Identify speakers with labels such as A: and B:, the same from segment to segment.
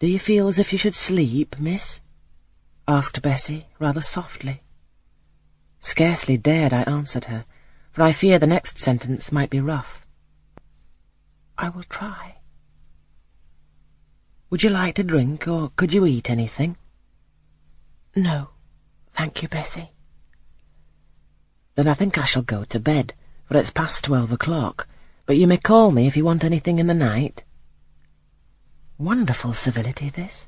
A: Do you feel as if you should sleep, miss? asked Bessie, rather softly. Scarcely dared I answer her, for I fear the next sentence might be rough. I will try. Would you like to drink, or could you eat anything? No, thank you, Bessie. Then I think I shall go to bed, for it's past twelve o'clock, but you may call me if you want anything in the night. Wonderful civility, this.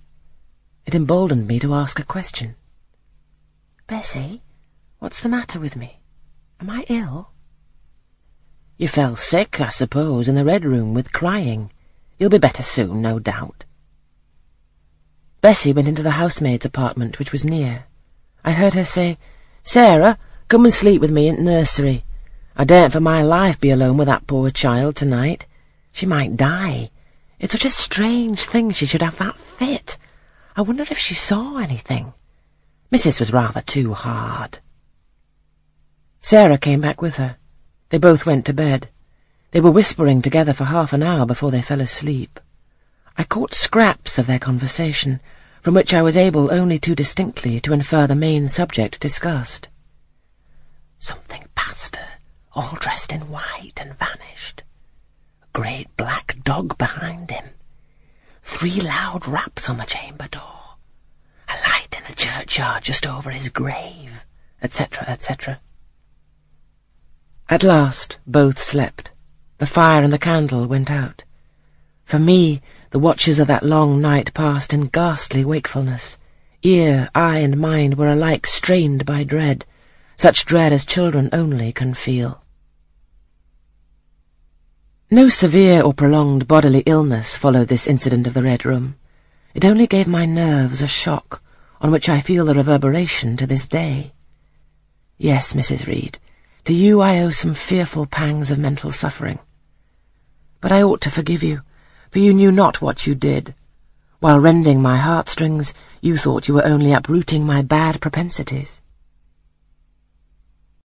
A: It emboldened me to ask a question. Bessie, what's the matter with me? Am I ill? You fell sick, I suppose, in the Red Room with crying. You'll be better soon, no doubt. Bessie went into the housemaid's apartment, which was near. I heard her say, Sarah, come and sleep with me in the nursery. I daren't for my life be alone with that poor child tonight. She might die. It's such a strange thing she should have that fit. I wonder if she saw anything. Mrs. was rather too hard. Sarah came back with her. They both went to bed. They were whispering together for half an hour before they fell asleep. I caught scraps of their conversation, from which I was able only too distinctly to infer the main subject discussed. Something passed her, all dressed in white, and vanished. Great black dog behind him. Three loud raps on the chamber door. A light in the churchyard just over his grave, etc., etc. At last both slept. The fire and the candle went out. For me, the watches of that long night passed in ghastly wakefulness. Ear, eye, and mind were alike strained by dread, such dread as children only can feel. No severe or prolonged bodily illness followed this incident of the Red Room. It only gave my nerves a shock, on which I feel the reverberation to this day. Yes, Mrs. Reed, to you I owe some fearful pangs of mental suffering. But I ought to forgive you, for you knew not what you did. While rending my heartstrings, you thought you were only uprooting my bad propensities.